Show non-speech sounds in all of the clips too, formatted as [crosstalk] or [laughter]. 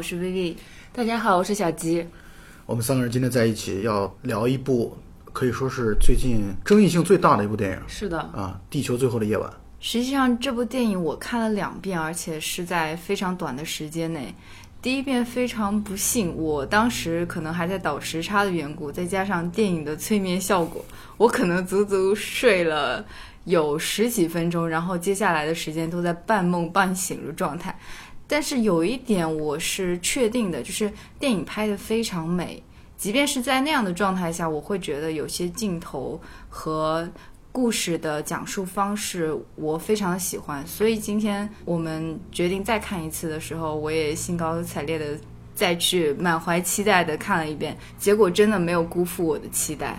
我是 Vivi。大家好，我是小吉。我们三个人今天在一起要聊一部可以说是最近争议性最大的一部电影是的，啊，《地球最后的夜晚》。实际上，这部电影我看了两遍，而且是在非常短的时间内。第一遍非常不幸，我当时可能还在倒时差的缘故，再加上电影的催眠效果，我可能足足睡了有十几分钟，然后接下来的时间都在半梦半醒的状态。但是有一点我是确定的，就是电影拍得非常美，即便是在那样的状态下，我会觉得有些镜头和。故事的讲述方式我非常喜欢，所以今天我们决定再看一次的时候，我也兴高采烈的再去满怀期待的看了一遍，结果真的没有辜负我的期待。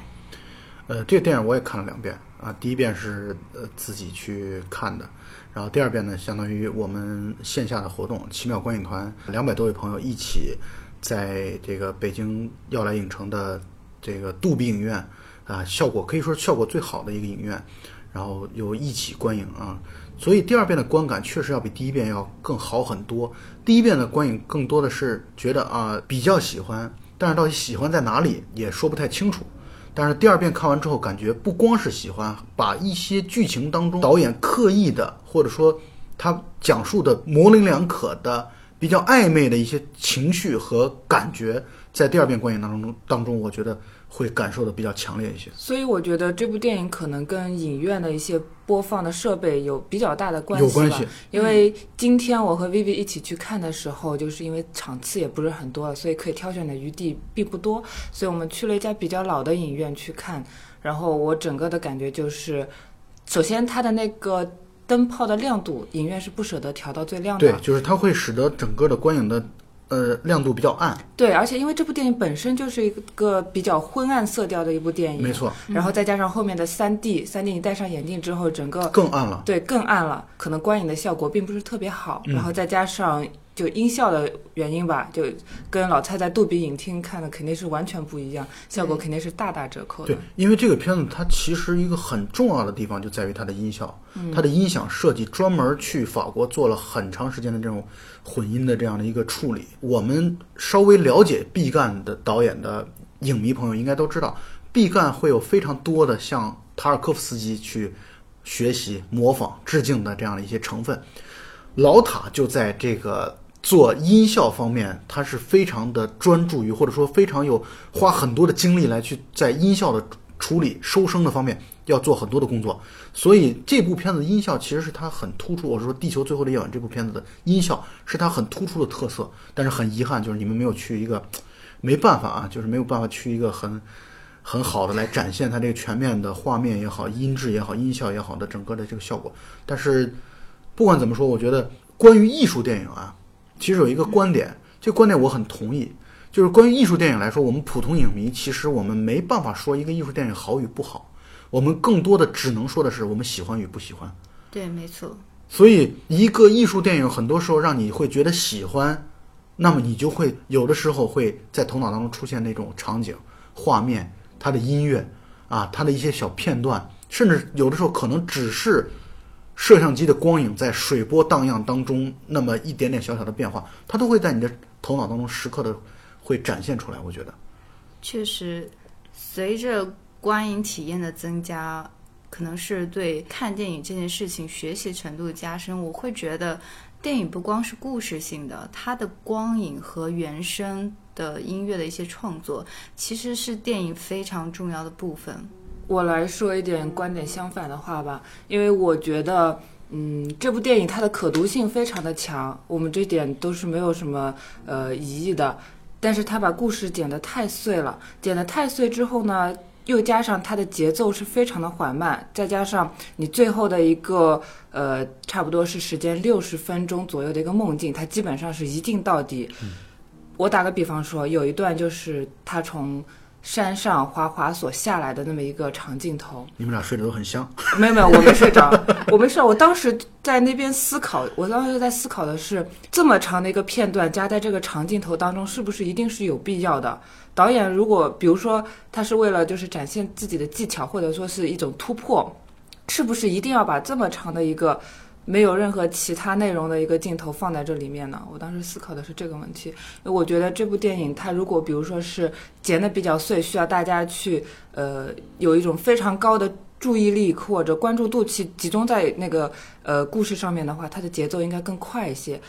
呃，这个电影我也看了两遍啊，第一遍是呃自己去看的，然后第二遍呢，相当于我们线下的活动，奇妙观影团两百多位朋友一起在这个北京耀来影城的这个杜比影院。啊，效果可以说效果最好的一个影院，然后又一起观影啊，所以第二遍的观感确实要比第一遍要更好很多。第一遍的观影更多的是觉得啊比较喜欢，但是到底喜欢在哪里也说不太清楚。但是第二遍看完之后，感觉不光是喜欢，把一些剧情当中导演刻意的或者说他讲述的模棱两可的、比较暧昧的一些情绪和感觉，在第二遍观影当中当中，我觉得。会感受的比较强烈一些，所以我觉得这部电影可能跟影院的一些播放的设备有比较大的关系。有关系，因为今天我和 Vivi 一起去看的时候，就是因为场次也不是很多，所以可以挑选的余地并不多，所以我们去了一家比较老的影院去看。然后我整个的感觉就是，首先它的那个灯泡的亮度，影院是不舍得调到最亮的。对，就是它会使得整个的观影的。呃，亮度比较暗。对，而且因为这部电影本身就是一个比较昏暗色调的一部电影，没错。然后再加上后面的三 D，三 D 你戴上眼镜之后，整个更暗了。对，更暗了，可能观影的效果并不是特别好。然后再加上。就音效的原因吧，就跟老蔡在杜比影厅看的肯定是完全不一样，效果肯定是大打折扣的。对，因为这个片子它其实一个很重要的地方就在于它的音效，它的音响设计专门去法国做了很长时间的这种混音的这样的一个处理。我们稍微了解毕赣的导演的影迷朋友应该都知道，毕赣会有非常多的向塔尔科夫斯基去学习、模仿、致敬的这样的一些成分。老塔就在这个。做音效方面，他是非常的专注于，或者说非常有花很多的精力来去在音效的处理、收声的方面要做很多的工作。所以这部片子音效其实是他很突出。我是说《地球最后的夜晚》这部片子的音效是他很突出的特色。但是很遗憾，就是你们没有去一个，没办法啊，就是没有办法去一个很很好的来展现它这个全面的画面也好、音质也好、音效也好的整个的这个效果。但是不管怎么说，我觉得关于艺术电影啊。其实有一个观点，这个观点我很同意，就是关于艺术电影来说，我们普通影迷其实我们没办法说一个艺术电影好与不好，我们更多的只能说的是我们喜欢与不喜欢。对，没错。所以一个艺术电影很多时候让你会觉得喜欢，那么你就会有的时候会在头脑当中出现那种场景、画面、它的音乐啊，它的一些小片段，甚至有的时候可能只是。摄像机的光影在水波荡漾当中，那么一点点小小的变化，它都会在你的头脑当中时刻的会展现出来。我觉得，确实，随着观影体验的增加，可能是对看电影这件事情学习程度的加深。我会觉得，电影不光是故事性的，它的光影和原声的音乐的一些创作，其实是电影非常重要的部分。我来说一点观点相反的话吧，因为我觉得，嗯，这部电影它的可读性非常的强，我们这点都是没有什么呃疑义的。但是它把故事剪得太碎了，剪得太碎之后呢，又加上它的节奏是非常的缓慢，再加上你最后的一个呃，差不多是时间六十分钟左右的一个梦境，它基本上是一镜到底。我打个比方说，有一段就是他从。山上滑滑索下来的那么一个长镜头，你们俩睡得都很香。没有没有，我没睡着，[laughs] 我没事。我当时在那边思考，我当时在思考的是，这么长的一个片段加在这个长镜头当中，是不是一定是有必要的？导演如果比如说他是为了就是展现自己的技巧，或者说是一种突破，是不是一定要把这么长的一个没有任何其他内容的一个镜头放在这里面呢？我当时思考的是这个问题。因为我觉得这部电影它如果比如说是剪的比较碎，需要大家去呃有一种非常高的注意力或者关注度去集中在那个呃故事上面的话，它的节奏应该更快一些。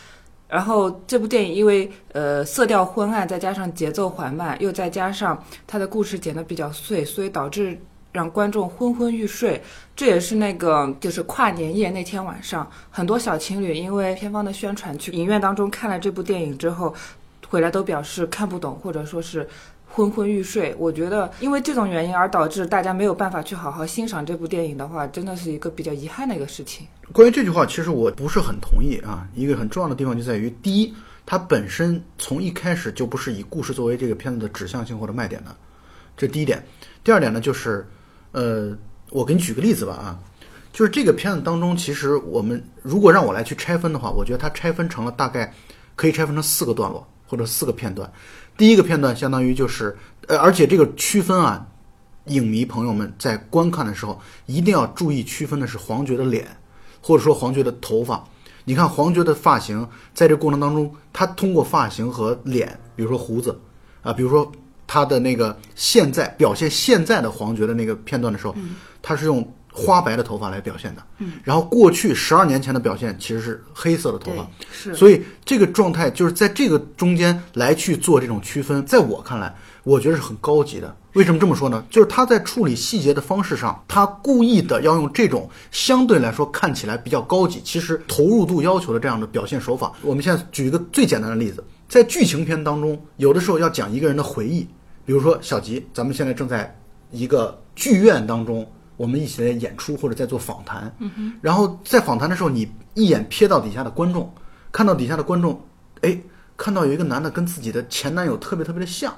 然后这部电影因为呃色调昏暗，再加上节奏缓慢，又再加上它的故事剪得比较碎，所以导致让观众昏昏欲睡。这也是那个就是跨年夜那天晚上，很多小情侣因为片方的宣传去影院当中看了这部电影之后，回来都表示看不懂，或者说是。昏昏欲睡，我觉得因为这种原因而导致大家没有办法去好好欣赏这部电影的话，真的是一个比较遗憾的一个事情。关于这句话，其实我不是很同意啊。一个很重要的地方就在于，第一，它本身从一开始就不是以故事作为这个片子的指向性或者卖点的，这第一点。第二点呢，就是，呃，我给你举个例子吧啊，就是这个片子当中，其实我们如果让我来去拆分的话，我觉得它拆分成了大概可以拆分成四个段落或者四个片段。第一个片段相当于就是，呃，而且这个区分啊，影迷朋友们在观看的时候一定要注意区分的是黄觉的脸，或者说黄觉的头发。你看黄觉的发型，在这过程当中，他通过发型和脸，比如说胡子，啊，比如说他的那个现在表现现在的黄觉的那个片段的时候，他是用花白的头发来表现的。嗯，然后过去十二年前的表现其实是黑色的头发。是所以这个状态就是在这个中间来去做这种区分，在我看来，我觉得是很高级的。为什么这么说呢？就是他在处理细节的方式上，他故意的要用这种相对来说看起来比较高级，其实投入度要求的这样的表现手法。我们现在举一个最简单的例子，在剧情片当中，有的时候要讲一个人的回忆，比如说小吉，咱们现在正在一个剧院当中，我们一起来演出或者在做访谈，嗯、然后在访谈的时候，你一眼瞥到底下的观众，看到底下的观众，哎，看到有一个男的跟自己的前男友特别特别的像，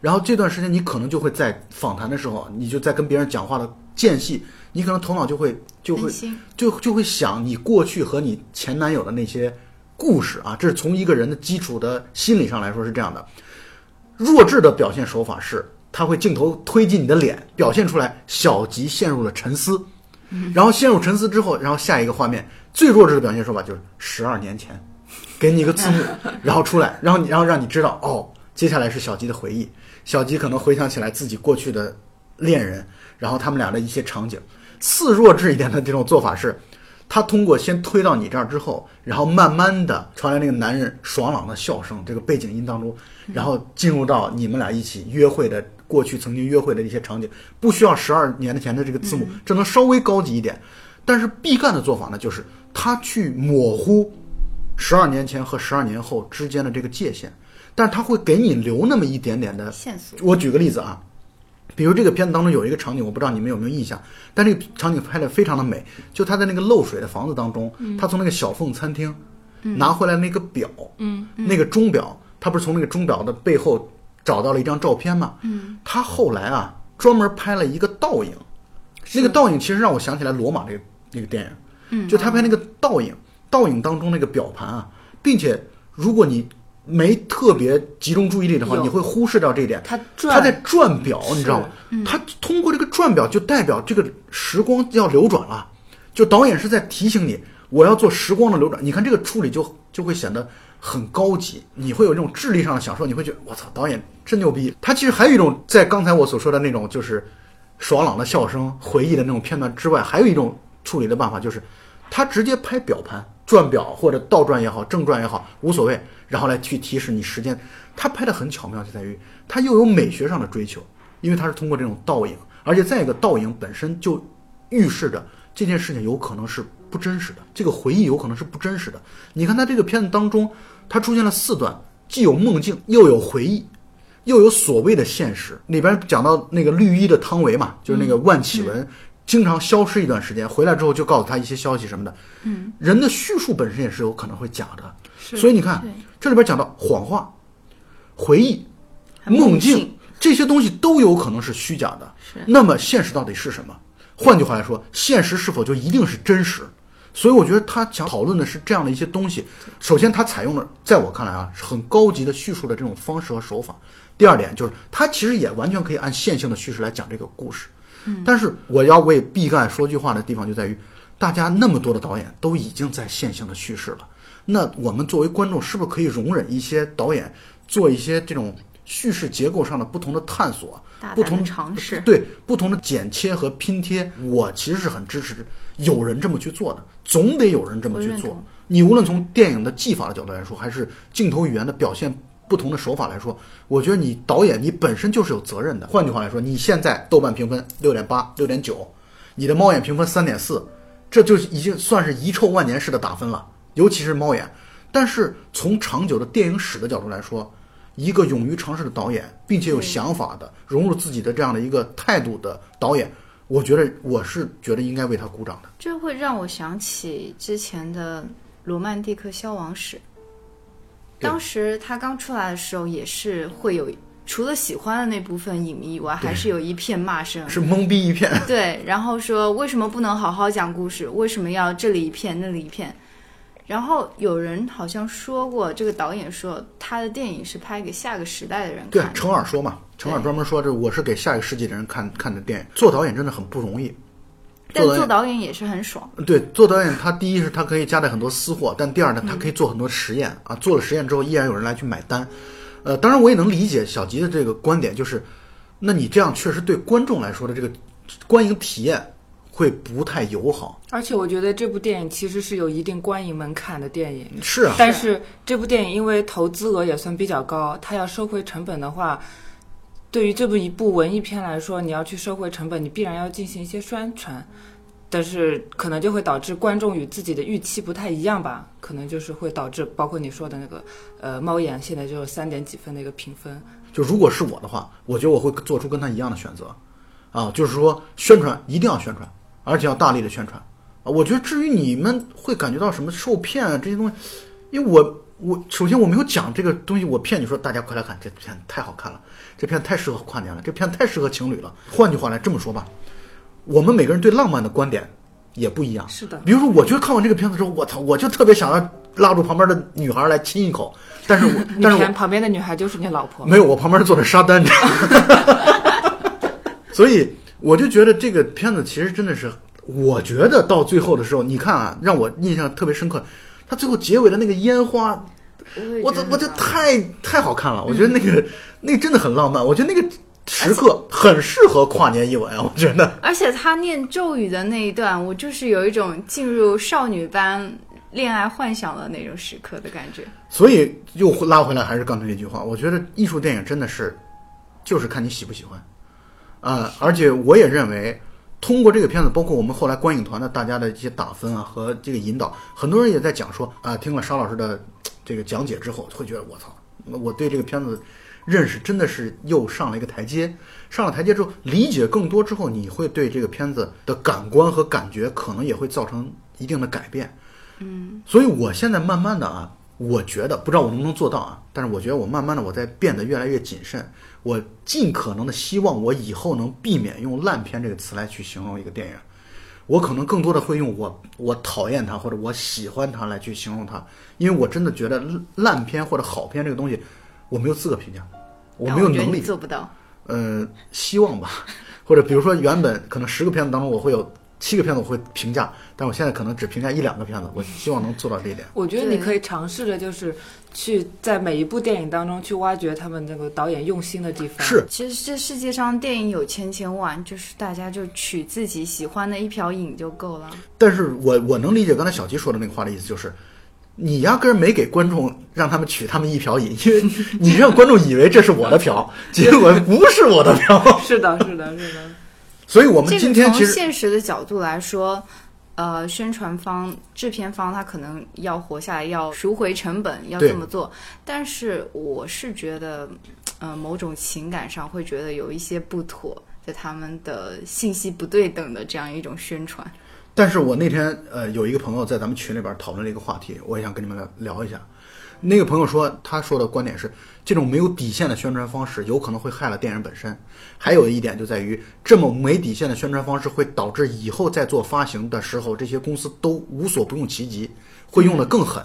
然后这段时间你可能就会在访谈的时候，你就在跟别人讲话的间隙，你可能头脑就会就会就就会想你过去和你前男友的那些故事啊，这是从一个人的基础的心理上来说是这样的。弱智的表现手法是，他会镜头推进你的脸，表现出来小吉陷入了沉思，然后陷入沉思之后，然后下一个画面最弱智的表现手法就是十二年前，给你一个字幕，然后出来，然后你然后让你知道哦，接下来是小吉的回忆，小吉可能回想起来自己过去的恋人，然后他们俩的一些场景。次弱智一点的这种做法是，他通过先推到你这儿之后，然后慢慢的传来那个男人爽朗的笑声，这个背景音当中，然后进入到你们俩一起约会的过去曾经约会的一些场景，不需要十二年的前的这个字幕，这能稍微高级一点。但是毕赣的做法呢，就是他去模糊十二年前和十二年后之间的这个界限，但是他会给你留那么一点点的线索。我举个例子啊，比如这个片子当中有一个场景，我不知道你们有没有印象，但这个场景拍的非常的美，就他在那个漏水的房子当中，他从那个小凤餐厅拿回来那个表，嗯，那个钟表，他不是从那个钟表的背后找到了一张照片吗？嗯，他后来啊专门拍了一个倒影，那个倒影其实让我想起来罗马那个那个电影，嗯就他拍那个倒影，倒影当中那个表盘啊，并且如果你没特别集中注意力的话，你会忽视掉这一点。他他在转转表，你知道吗？他通过这个转表，就代表这个时光要流转了。就导演是在提醒你，我要做时光的流转。你看这个处理就就会显得很高级，你会有这种智力上的享受，你会觉得我操，导演真牛逼。他其实还有一种，在刚才我所说的那种就是爽朗的笑声、回忆的那种片段之外，还有一种处理的办法，就是他直接拍表盘。转表或者倒转也好，正转也好，无所谓，然后来去提示你时间。他拍的很巧妙，就在于他又有美学上的追求，因为他是通过这种倒影，而且再一个倒影本身就预示着这件事情有可能是不真实的，这个回忆有可能是不真实的。你看他这个片子当中，他出现了四段，既有梦境，又有回忆，又有所谓的现实。里边讲到那个绿衣的汤唯嘛，就是那个万绮雯。经常消失一段时间，回来之后就告诉他一些消息什么的。嗯，人的叙述本身也是有可能会假的，所以你看这里边讲到谎话、回忆、梦梦境境这些东西都有可能是虚假的。是那么现实到底是什么？换句话来说，现实是否就一定是真实？所以我觉得他想讨论的是这样的一些东西。首先，他采用了在我看来啊，是很高级的叙述的这种方式和手法。第二点就是，他其实也完全可以按线性的叙事来讲这个故事。但是我要为毕赣说句话的地方就在于，大家那么多的导演都已经在线性的叙事了，那我们作为观众是不是可以容忍一些导演做一些这种叙事结构上的不同的探索？不同尝试。对不同的剪切和拼贴，我其实是很支持有人这么去做的，总得有人这么去做。你无论从电影的技法的角度来说，还是镜头语言的表现不同的手法来说，我觉得你导演你本身就是有责任的。换句话来说，你现在豆瓣评分六点八、六点九，你的猫眼评分三点四，这就已经算是遗臭万年式的打分了，尤其是猫眼。但是从长久的电影史的角度来说，一个勇于尝试的导演，并且有想法的融入自己的这样的一个态度的导演，我觉得我是觉得应该为他鼓掌的。这会让我想起之前的《罗曼蒂克消亡史》，当时他刚出来的时候，也是会有除了喜欢的那部分影迷以外，还是有一片骂声。是懵逼一片。对，然后说为什么不能好好讲故事？为什么要这里一片那里一片？然后有人好像说过，这个导演说他的电影是拍给下个时代的人看，的。程耳说嘛，程耳专门说这我是给下一个世纪的人看看的电影。做导演真的很不容易。但做做导演导演也是很爽。对，做导演他第一是他可以夹带很多私货，但第二呢，他可以做很多实验啊。做了实验之后，依然有人来去买单。呃，当然我也能理解小吉的这个观点，就是，那你这样确实对观众来说的这个观影体验会不太友好。而且我觉得这部电影其实是有一定观影门槛的电影，是啊，但是这部电影因为投资额也算比较高，它要收回成本的话，对于这部一部文艺片来说，你要去收回成本，你必然要进行一些宣传，但是可能就会导致观众与自己的预期不太一样吧，可能就是会导致包括你说的那个呃猫眼现在就是三点几分的一个评分，就如果是我的话，我觉得我会做出跟他一样的选择，啊，就是说宣传一定要宣传，而且要大力的宣传啊。我觉得至于你们会感觉到什么受骗啊这些东西，因为我我首先我没有讲这个东西，我骗你说大家快来看这片太好看了，这片太适合跨年了，这片太适合情侣了。换句话来这么说吧，我们每个人对浪漫的观点也不一样。是的，比如说，我觉得看完这个片子之后，我操，我就特别想要拉住旁边的女孩来亲一口，但是我 [laughs] 但是我旁边的女孩就是你老婆，没有，我旁边坐着沙丹，你知道吗所以我就觉得这个片子其实真的是，我觉得到最后的时候，你看啊，让我印象特别深刻，他最后结尾的那个烟花，我这我这太太好看了，我觉得那个、那个真的很浪漫，我觉得那个时刻很适合跨年一吻啊，我觉得。而且他念咒语的那一段，我就是有一种进入少女般恋爱幻想的那种时刻的感觉。所以又拉回来，还是刚才那句话，我觉得艺术电影真的是，就是看你喜不喜欢，啊、而且我也认为，通过这个片子，包括我们后来观影团的大家的一些打分啊和这个引导，很多人也在讲说啊，听了沙老师的这个讲解之后，会觉得我操，我对这个片子认识真的是又上了一个台阶，上了台阶之后，理解更多之后，你会对这个片子的感官和感觉可能也会造成一定的改变。嗯，所以我现在慢慢的啊，我觉得不知道我能不能做到啊，但是我觉得我慢慢的我在变得越来越谨慎，我尽可能的希望我以后能避免用烂片这个词来去形容一个电影。我可能更多的会用我我讨厌它或者我喜欢它来去形容它，因为我真的觉得烂片或者好片这个东西，我没有资格评价，我没有能力。做不到。呃，希望吧，或者比如说原本可能十个片子当中我会有七个片子我会评价，但我现在可能只评价一两个片子，我希望能做到这一点。我觉得你可以尝试着就是去在每一部电影当中去挖掘他们那个导演用心的地方，是其实这世界上电影有千千万，就是大家就取自己喜欢的一瓢饮就够了。但是我我能理解刚才小吉说的那个话的意思，就是你压根儿没给观众让他们取他们一瓢饮，因为你让观众以为这是我的瓢，结果不是我的瓢。[laughs] 是的，是的，是的。所以我们今天其实现实的角度来说，呃，宣传方、制片方他可能要活下来，要赎回成本，要这么做。但是我是觉得，呃，某种情感上会觉得有一些不妥，在他们的信息不对等的这样一种宣传。但是我那天呃有一个朋友在咱们群里边讨论了一个话题，我也想跟你们聊聊一下。那个朋友说，他说的观点是，这种没有底线的宣传方式有可能会害了电影本身。还有一点就在于，这么没底线的宣传方式会导致以后在做发行的时候，这些公司都无所不用其极，会用得更狠。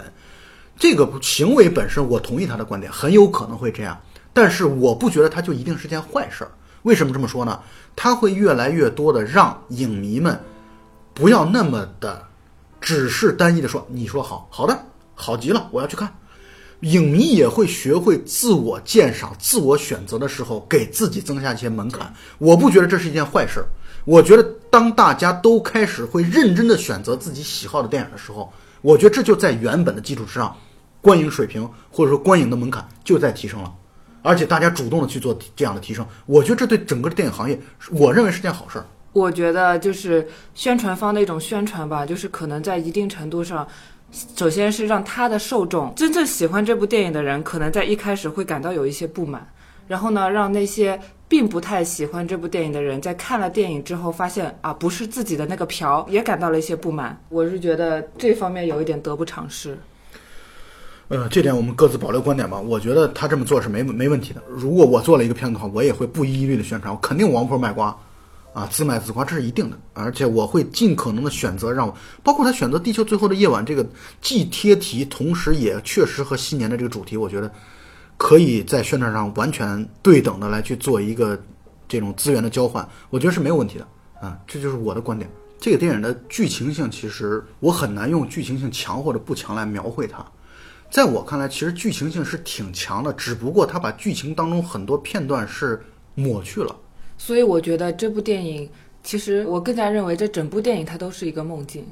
这个行为本身，我同意他的观点，很有可能会这样，但是我不觉得它就一定是件坏事儿。为什么这么说呢？它会越来越多的让影迷们不要那么的只是单一的说你说好好的好极了，我要去看。影迷也会学会自我鉴赏、自我选择的时候，给自己增加一些门槛。我不觉得这是一件坏事儿。我觉得当大家都开始会认真的选择自己喜好的电影的时候，我觉得这就在原本的基础之上，观影水平或者说观影的门槛就在提升了。而且大家主动的去做这样的提升，我觉得这对整个电影行业，我认为是件好事儿。我觉得就是宣传方的一种宣传吧，就是可能在一定程度上，首先是让他的受众真正喜欢这部电影的人，可能在一开始会感到有一些不满，然后呢，让那些并不太喜欢这部电影的人，在看了电影之后发现啊，不是自己的那个瓢，也感到了一些不满。我是觉得这方面有一点得不偿失。呃，这点我们各自保留观点吧。我觉得他这么做是没没问题的。如果我做了一个片子的话，我也会不遗余力的宣传，我肯定王婆卖瓜，啊，自卖自夸，这是一定的。而且我会尽可能的选择让，包括他选择《地球最后的夜晚》这个既贴题，同时也确实和新年的这个主题，我觉得可以在宣传上完全对等的来去做一个这种资源的交换，我觉得是没有问题的啊。这就是我的观点。这个电影的剧情性，其实我很难用剧情性强或者不强来描绘它。在我看来，其实剧情性是挺强的，只不过他把剧情当中很多片段是抹去了。所以我觉得这部电影，其实我更加认为这整部电影它都是一个梦境。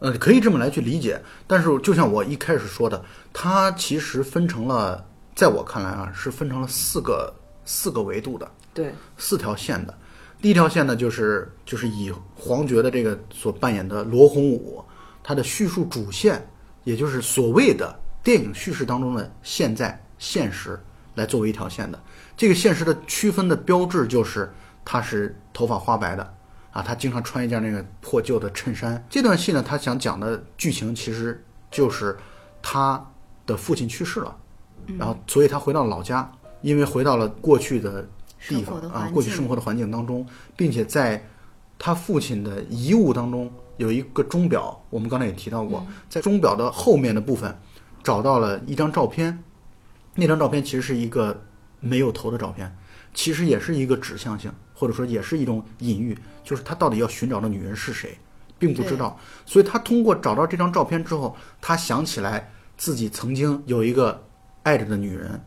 呃，可以这么来去理解。但是就像我一开始说的，它其实分成了，在我看来啊，是分成了四个四个维度的，对，四条线的。第一条线呢，就是就是以黄觉的这个所扮演的罗洪武，他的叙述主线，也就是所谓的。电影叙事当中的现在现实来作为一条线的，这个现实的区分的标志就是他是头发花白的啊，他经常穿一件那个破旧的衬衫。这段戏呢，他想讲的剧情其实就是他的父亲去世了，然后所以他回到老家，因为回到了过去的地方啊，过去生活的环境当中，并且在他父亲的遗物当中有一个钟表，我们刚才也提到过，在钟表的后面的部分。找到了一张照片，那张照片其实是一个没有头的照片，其实也是一个指向性，或者说也是一种隐喻，就是他到底要寻找的女人是谁，并不知道。所以他通过找到这张照片之后，他想起来自己曾经有一个爱着的女人，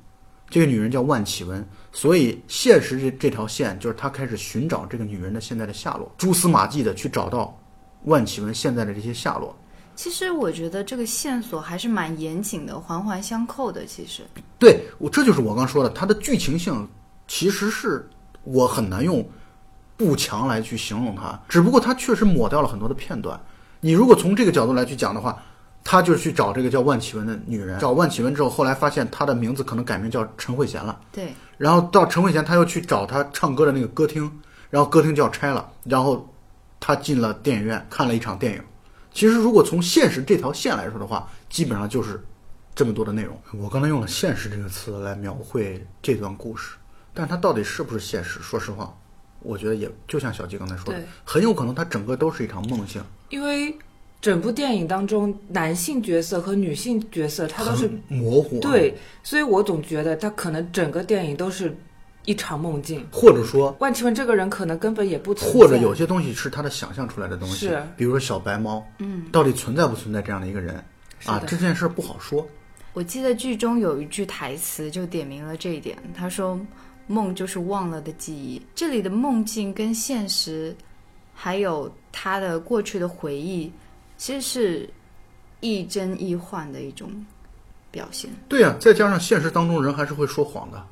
这个女人叫万绮雯。所以现实这这条线就是他开始寻找这个女人的现在的下落，蛛丝马迹的去找到万绮雯现在的这些下落。其实我觉得这个线索还是蛮严谨的，环环相扣的。其实，对我这就是我刚说的，它的剧情性其实是我很难用不强来去形容它，只不过它确实抹掉了很多的片段。你如果从这个角度来去讲的话，他就去找这个叫万绮雯的女人，找万绮雯之后，后来发现她的名字可能改名叫陈慧娴了。对，然后到陈慧娴，他又去找她唱歌的那个歌厅，然后歌厅就要拆了，然后他进了电影院看了一场电影。其实，如果从现实这条线来说的话，基本上就是这么多的内容。我刚才用了“现实”这个词来描绘这段故事，但它到底是不是现实？说实话，我觉得也就像小吉刚才说的，很有可能它整个都是一场梦境。因为整部电影当中，男性角色和女性角色它都是模糊。对，所以我总觉得它可能整个电影都是。一场梦境，或者说万绮雯这个人可能根本也不存在，或者有些东西是他的想象出来的东西，是，比如说小白猫，嗯，到底存在不存在这样的一个人啊？这件事不好说。我记得剧中有一句台词就点明了这一点，他说：“梦就是忘了的记忆。”这里的梦境跟现实，还有他的过去的回忆，其实是亦真亦幻的一种表现。对呀，再加上现实当中人还是会说谎的。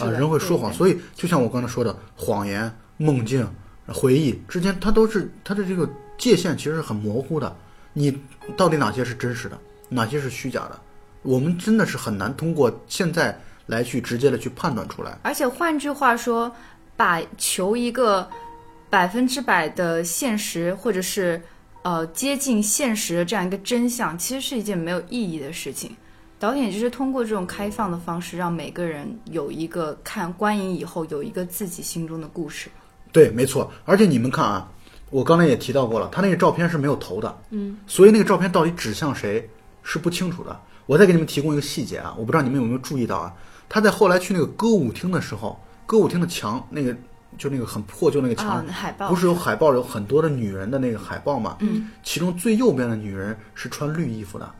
啊，人会说谎，所以就像我刚才说的，谎言、梦境、回忆之间，它都是它的这个界限其实是很模糊的。你到底哪些是真实的，哪些是虚假的？我们真的是很难通过现在来去直接的去判断出来。而且换句话说，把求一个百分之百的现实，或者是呃接近现实的这样一个真相，其实是一件没有意义的事情。导演就是通过这种开放的方式，让每个人有一个看观影以后有一个自己心中的故事。对，没错。而且你们看啊，我刚才也提到过了，他那个照片是没有头的，嗯，所以那个照片到底指向谁是不清楚的。我再给你们提供一个细节啊，我不知道你们有没有注意到啊，他在后来去那个歌舞厅的时候，歌舞厅的墙那个就那个很破旧那个墙啊，海报不是有海报有很多的女人的那个海报嘛？嗯，其中最右边的女人是穿绿衣服的，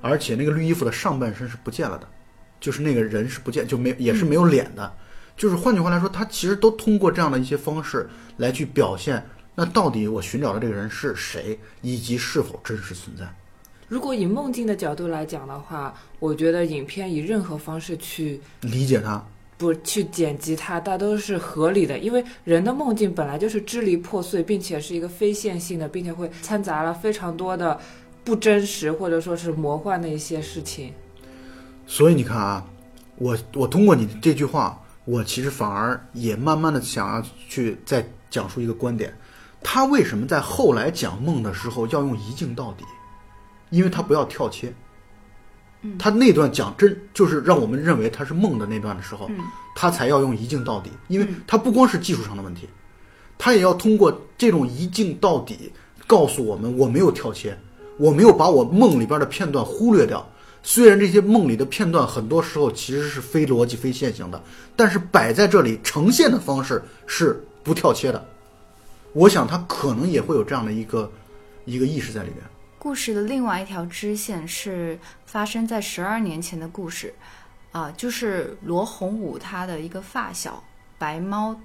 而且那个绿衣服的上半身是不见了的，就是那个人是不见，就没也是没有脸的。就是换句话来说，他其实都通过这样的一些方式来去表现，那到底我寻找的这个人是谁，以及是否真实存在。如果以梦境的角度来讲的话，我觉得影片以任何方式去理解它，不去剪辑它，大都是合理的，因为人的梦境本来就是支离破碎，并且是一个非线性的，并且会掺杂了非常多的不真实或者说是魔幻的一些事情。所以你看啊，我我通过你这句话，我其实反而也慢慢的想要去再讲述一个观点，他为什么在后来讲梦的时候要用一镜到底？因为他不要跳切。他那段讲真就是让我们认为他是梦的那段的时候，他才要用一镜到底，因为他不光是技术上的问题，他也要通过这种一镜到底告诉我们，我没有跳切，我没有把我梦里边的片段忽略掉。虽然这些梦里的片段很多时候其实是非逻辑、非线性的，但是摆在这里呈现的方式是不跳切的。我想他可能也会有这样的一个一个意识在里面。故事的另外一条支线是发生在十二年前的故事，啊、就是罗洪武他的一个发小白猫，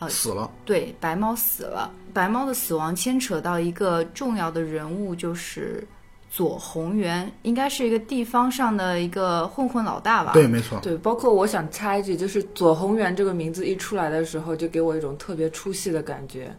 呃死了，对，白猫死了。白猫的死亡牵扯到一个重要的人物，就是左宏元，应该是一个地方上的一个混混老大吧？对，没错，对，包括我想插一句，就是左宏元这个名字一出来的时候，就给我一种特别出戏的感觉，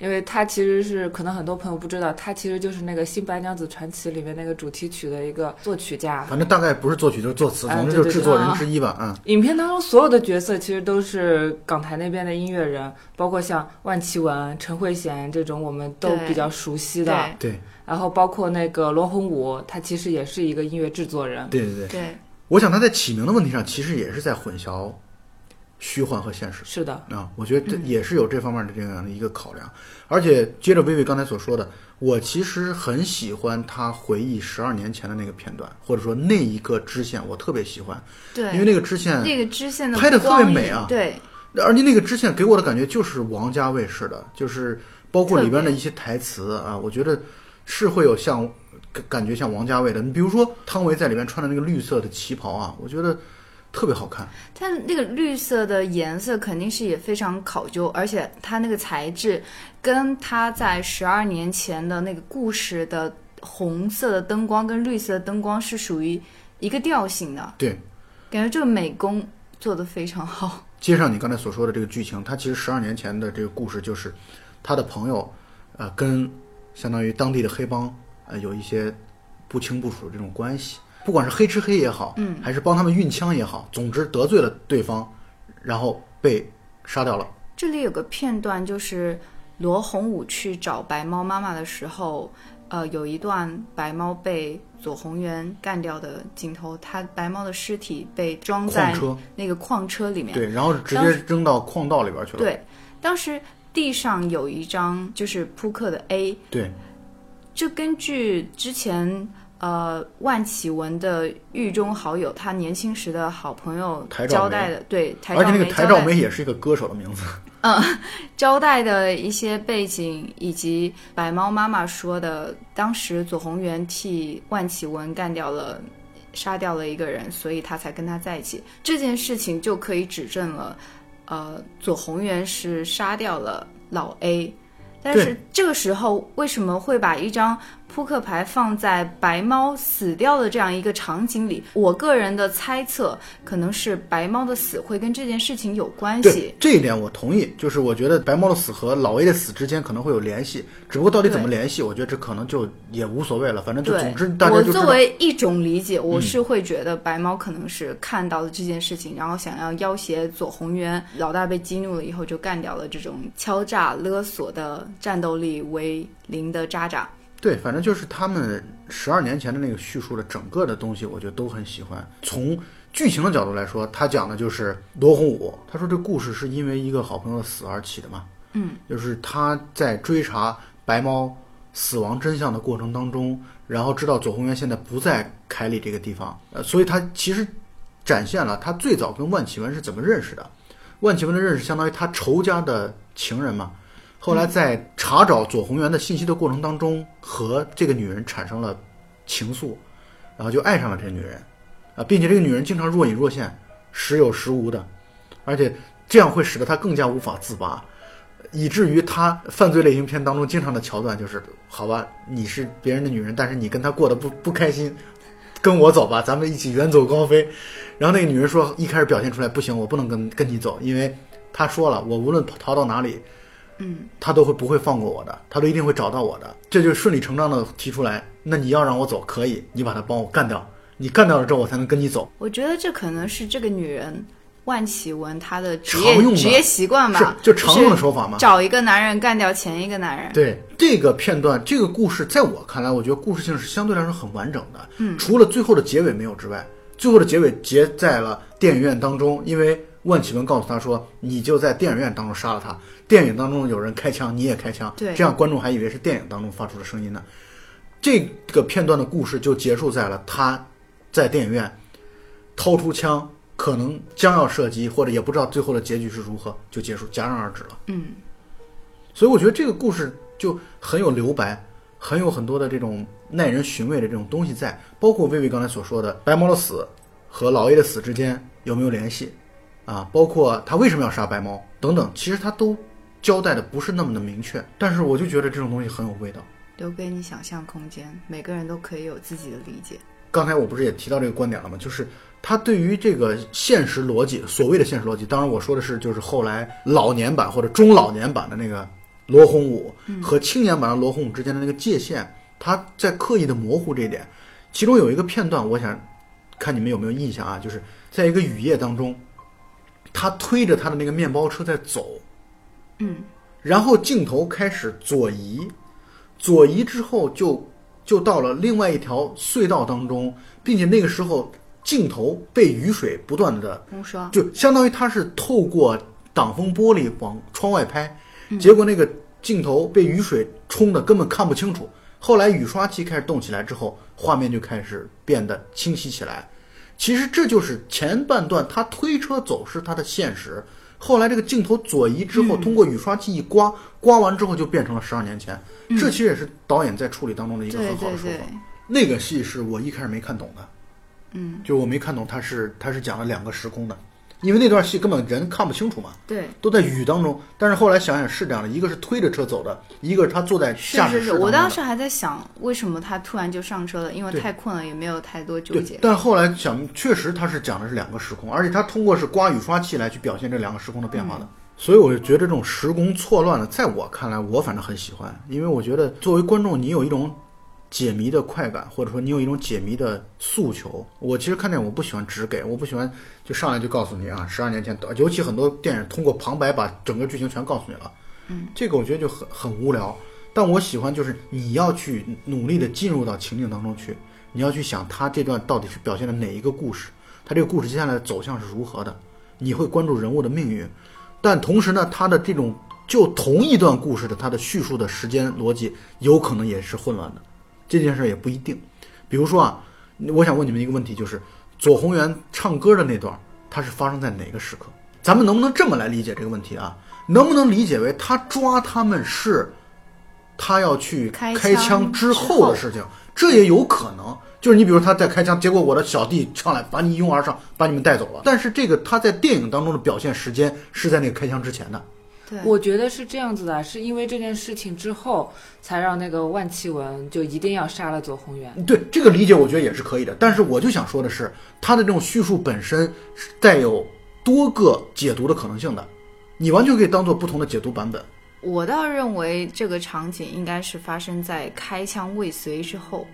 因为他其实是可能很多朋友不知道，他其实就是那个《新白娘子传奇》里面那个主题曲的一个作曲家。反正大概不是作曲就是作词，哎总之对对就是制作人之一吧。嗯，影片当中所有的角色其实都是港台那边的音乐人，包括像万绮雯、陈慧娴这种我们都比较熟悉的。对对，然后包括那个罗红武，他其实也是一个音乐制作人。对对对。对我想他在起名的问题上，其实也是在混淆虚幻和现实。是的，啊，我觉得这也是有这方面的这样的一个考量，而且接着薇薇刚才所说的，我其实很喜欢他回忆十二年前的那个片段，或者说那一个支线，我特别喜欢，对，因为那个支线，那个支线的拍的特别美啊对，而且那个支线给我的感觉就是王家卫式的，就是包括里边的一些台词啊，我觉得是会有像感感觉像王家卫的，你比如说汤唯在里面穿的那个绿色的旗袍啊，我觉得特别好看。它那个绿色的颜色肯定是也非常考究，而且它那个材质跟它在十二年前的那个故事的红色的灯光跟绿色的灯光是属于一个调性的，对，感觉这个美工做的非常好。接上你刚才所说的这个剧情，它其实十二年前的这个故事就是他的朋友，呃，跟相当于当地的黑帮呃有一些不清不楚的这种关系，不管是黑吃黑也好，嗯，还是帮他们运枪也好，总之得罪了对方，然后被杀掉了。这里有个片段，就是罗洪武去找白猫妈妈的时候，呃，有一段白猫被左宏元干掉的镜头，他白猫的尸体被装在那个矿车里面。对，然后直接扔到矿道里边去了。对，当时地上有一张就是扑克的 A，对这根据之前呃万绮雯的狱中好友，他年轻时的好朋友交代的，对台而且照那个台照梅也是一个歌手的名字。嗯交代的一些背景，以及白猫妈妈说的，当时左宏元替万绮雯干掉了。杀掉了一个人，所以他才跟他在一起。这件事情就可以指证了，呃，左宏元是杀掉了老 A。但是这个时候为什么会把一张扑克牌放在白猫死掉的这样一个场景里？我个人的猜测可能是白猫的死会跟这件事情有关对系。这一点我同意，就是我觉得白猫的死和老 A 的死之间可能会有联系，只不过到底怎么联系，我觉得这可能就也无所谓了。反正就对总之大家我作为一种理解，我是会觉得白猫可能是看到了这件事情，然后想要要挟左宏元，老大被激怒了以后就干掉了这种敲诈勒索的战斗力为零的渣渣。对，反正就是他们十二年前的那个叙述的整个的东西，我觉得都很喜欢。从剧情的角度来说，他讲的就是罗红武，他说这故事是因为一个好朋友的死而起的嘛，嗯，就是他在追查白猫死亡真相的过程当中，然后知道左宏元现在不在凯里这个地方，呃，所以他其实展现了他最早跟万绮雯是怎么认识的。万绮雯的认识相当于他仇家的情人嘛。后来在查找左宏元的信息的过程当中，和这个女人产生了情愫，然后就爱上了这个女人，啊，并且这个女人经常若隐若现，时有时无的，而且这样会使得他更加无法自拔，以至于他犯罪类型片当中经常的桥段就是，好吧，你是别人的女人，但是你跟他过得不不开心，跟我走吧，咱们一起远走高飞。然后那个女人说，一开始表现出来不行，我不能跟跟你走，因为他说了，我无论逃到哪里。嗯，他都会不会放过我的，他都一定会找到我的，这就顺理成章的提出来。那你要让我走，可以，你把他帮我干掉，你干掉了之后，我才能跟你走。我觉得这可能是这个女人万绮雯她的职业职业习惯是吧，就常用的手法嘛？找一个男人干掉前一个男人。对这个片段，这个故事，在我看来，我觉得故事性是相对来说很完整的。嗯，除了最后的结尾没有之外，最后的结尾结在了电影院当中，因为万启文告诉他说：“你就在电影院当中杀了他。”电影当中有人开枪，你也开枪，对这样观众还以为是电影当中发出的声音呢。这个片段的故事就结束在了他在电影院掏出枪，可能将要射击，或者也不知道最后的结局是如何，就结束，戛然而止了。嗯，所以我觉得这个故事就很有留白，很有很多的这种耐人寻味的这种东西在，包括薇薇刚才所说的白毛的死和老 A 的死之间有没有联系啊？包括他为什么要杀白猫等等，其实他都交代的不是那么的明确，但是我就觉得这种东西很有味道。留给你想象空间，每个人都可以有自己的理解。刚才我不是也提到这个观点了吗？就是他对于这个现实逻辑，所谓的现实逻辑，当然我说的是就是后来老年版或者中老年版的那个罗红武和青年版的罗红武之间的那个界限，他在刻意的模糊这一点。其中有一个片段，我想看你们有没有印象啊？就是在一个雨夜当中，他推着他的那个面包车在走，嗯，然后镜头开始左移，左移之后就就到了另外一条隧道当中，并且那个时候镜头被雨水不断的，冲刷，就相当于他是透过挡风玻璃往窗外拍，结果那个镜头被雨水冲的根本看不清楚。后来雨刷器开始动起来之后，画面就开始变得清晰起来。其实这就是前半段他推车走是他的现实，后来这个镜头左移之后，通过雨刷器一刮，刮完之后就变成了十二年前。这其实也是导演在处理当中的一个很好的手法。，那个戏是我一开始没看懂的，嗯，就我没看懂他是他是讲了两个时空的，因为那段戏根本人看不清楚嘛，对，都在雨当中。但是后来想想是这样的，一个是推着车走的，一个是他坐在是驾驶是是，室当中的我当时还在想，为什么他突然就上车了？因为太困了，也没有太多纠结，。但后来想，确实他是讲的是两个时空，而且他通过是刮雨刷器来去表现这两个时空的变化的。所以我就觉得这种时空错乱的，在我看来，我反正很喜欢，因为我觉得作为观众，你有一种解谜的快感，或者说你有一种解谜的诉求。我其实看电影，我不喜欢只给，我不喜欢就上来就告诉你啊，十二年前，尤其很多电影通过旁白把整个剧情全告诉你了，嗯，这个我觉得就很很无聊。但我喜欢就是你要去努力的进入到情境当中去，你要去想他这段到底是表现了哪一个故事，他这个故事接下来的走向是如何的，你会关注人物的命运，但同时呢，他的这种就同一段故事的他的叙述的时间逻辑有可能也是混乱的，这件事也不一定。比如说啊，我想问你们一个问题，就是左宏元唱歌的那段，它是发生在哪个时刻？咱们能不能这么来理解这个问题啊？能不能理解为他抓他们是他要去开开枪枪之后的事情？这也有可能。就是你比如他在开枪，结果我的小弟上来把你一拥而上，把你们带走了。但是这个他在电影当中的表现时间是在那个开枪之前的。对，我觉得是这样子的，是因为这件事情之后，才让那个万绮雯就一定要杀了左宏元。对这个理解，我觉得也是可以的。但是我就想说的是，他的这种叙述本身是带有多个解读的可能性的，你完全可以当做不同的解读版本。我倒认为这个场景应该是发生在开枪未遂之后，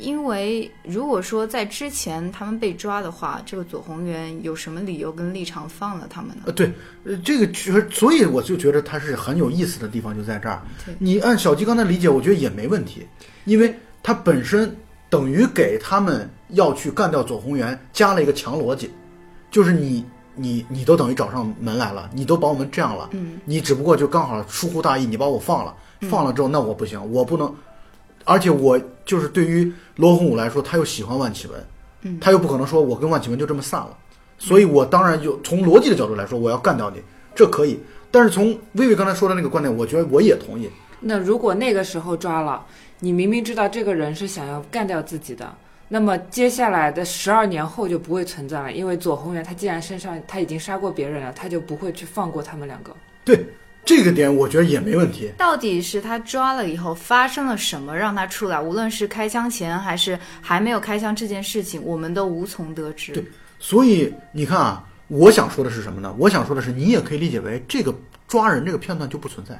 因为如果说在之前他们被抓的话，这个左宏元有什么理由跟立场放了他们呢？呃，对，呃，这个确实，所以我就觉得他是很有意思的地方就在这儿。你按小鸡刚才理解，我觉得也没问题，因为他本身等于给他们要去干掉左宏元加了一个强逻辑，就是你你你都等于找上门来了，你都把我们这样了，嗯，你只不过就刚好疏忽大意，你把我放了，放了之后那我不行，我不能，而且我就是对于罗红武来说，他又喜欢万绮雯，嗯他又不可能说我跟万绮雯就这么散了。所以我当然就从逻辑的角度来说，我要干掉你，这可以。但是从薇薇刚才说的那个观点，我觉得我也同意。那如果那个时候抓了，你明明知道这个人是想要干掉自己的，那么接下来的十二年后就不会存在了，因为左宏元他既然身上他已经杀过别人了，他就不会去放过他们两个。对这个点，我觉得也没问题。到底是他抓了以后发生了什么让他出来？无论是开枪前还是还没有开枪这件事情，我们都无从得知。对所以你看啊，我想说的是什么呢？我想说的是，你也可以理解为这个抓人这个片段就不存在，